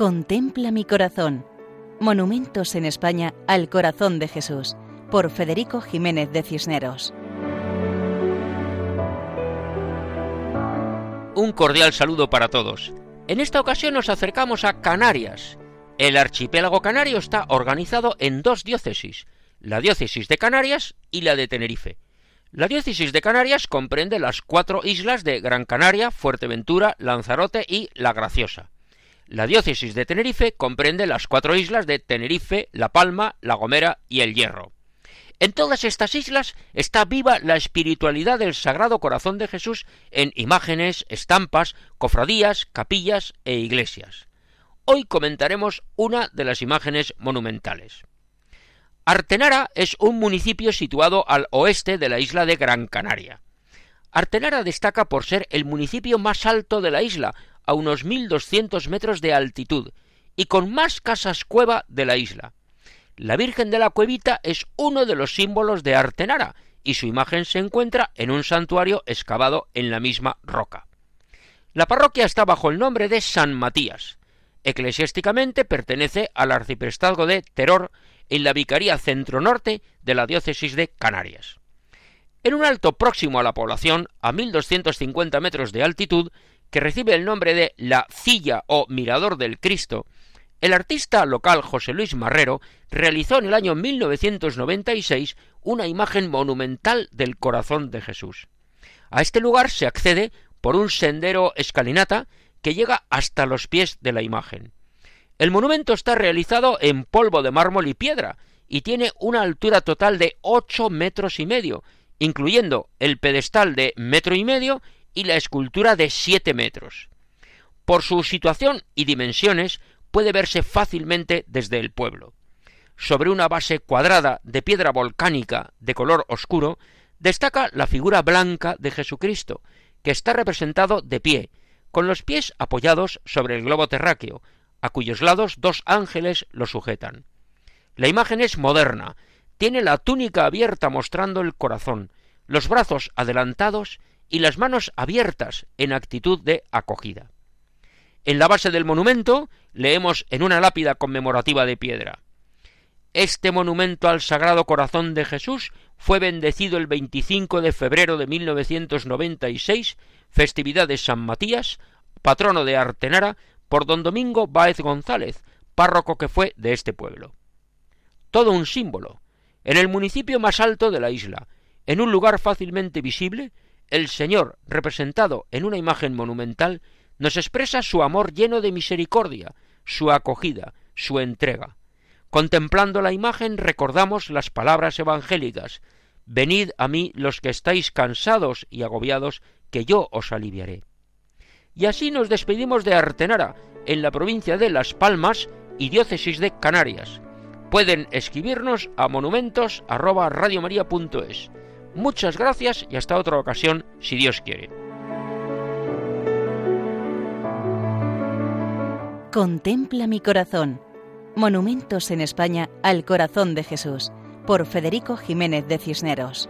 Contempla mi corazón. Monumentos en España al corazón de Jesús, por Federico Jiménez de Cisneros. Un cordial saludo para todos. En esta ocasión nos acercamos a Canarias. El archipiélago canario está organizado en dos diócesis, la diócesis de Canarias y la de Tenerife. La diócesis de Canarias comprende las cuatro islas de Gran Canaria, Fuerteventura, Lanzarote y La Graciosa. La diócesis de Tenerife comprende las cuatro islas de Tenerife, La Palma, La Gomera y El Hierro. En todas estas islas está viva la espiritualidad del Sagrado Corazón de Jesús en imágenes, estampas, cofradías, capillas e iglesias. Hoy comentaremos una de las imágenes monumentales. Artenara es un municipio situado al oeste de la isla de Gran Canaria. Artenara destaca por ser el municipio más alto de la isla, a unos 1.200 metros de altitud y con más casas cueva de la isla. La Virgen de la Cuevita es uno de los símbolos de Artenara y su imagen se encuentra en un santuario excavado en la misma roca. La parroquia está bajo el nombre de San Matías. Eclesiásticamente pertenece al arciprestazgo de Teror en la Vicaría Centro-Norte de la diócesis de Canarias. En un alto próximo a la población, a 1250 metros de altitud, que recibe el nombre de La Cilla o Mirador del Cristo, el artista local José Luis Marrero realizó en el año 1996 una imagen monumental del corazón de Jesús. A este lugar se accede por un sendero escalinata que llega hasta los pies de la imagen. El monumento está realizado en polvo de mármol y piedra y tiene una altura total de ocho metros y medio, incluyendo el pedestal de metro y medio y la escultura de siete metros. Por su situación y dimensiones puede verse fácilmente desde el pueblo. Sobre una base cuadrada de piedra volcánica de color oscuro destaca la figura blanca de Jesucristo, que está representado de pie, con los pies apoyados sobre el globo terráqueo, a cuyos lados dos ángeles lo sujetan. La imagen es moderna, tiene la túnica abierta mostrando el corazón, los brazos adelantados y las manos abiertas en actitud de acogida. En la base del monumento leemos en una lápida conmemorativa de piedra Este monumento al Sagrado Corazón de Jesús fue bendecido el 25 de febrero de 1996, festividad de San Matías, patrono de Artenara, por don Domingo Báez González, párroco que fue de este pueblo. Todo un símbolo. En el municipio más alto de la isla, en un lugar fácilmente visible, el Señor, representado en una imagen monumental, nos expresa su amor lleno de misericordia, su acogida, su entrega. Contemplando la imagen recordamos las palabras evangélicas Venid a mí los que estáis cansados y agobiados, que yo os aliviaré. Y así nos despedimos de Artenara, en la provincia de Las Palmas y diócesis de Canarias. Pueden escribirnos a monumentos@radiomaria.es. Muchas gracias y hasta otra ocasión, si Dios quiere. Contempla mi corazón. Monumentos en España al corazón de Jesús, por Federico Jiménez de Cisneros.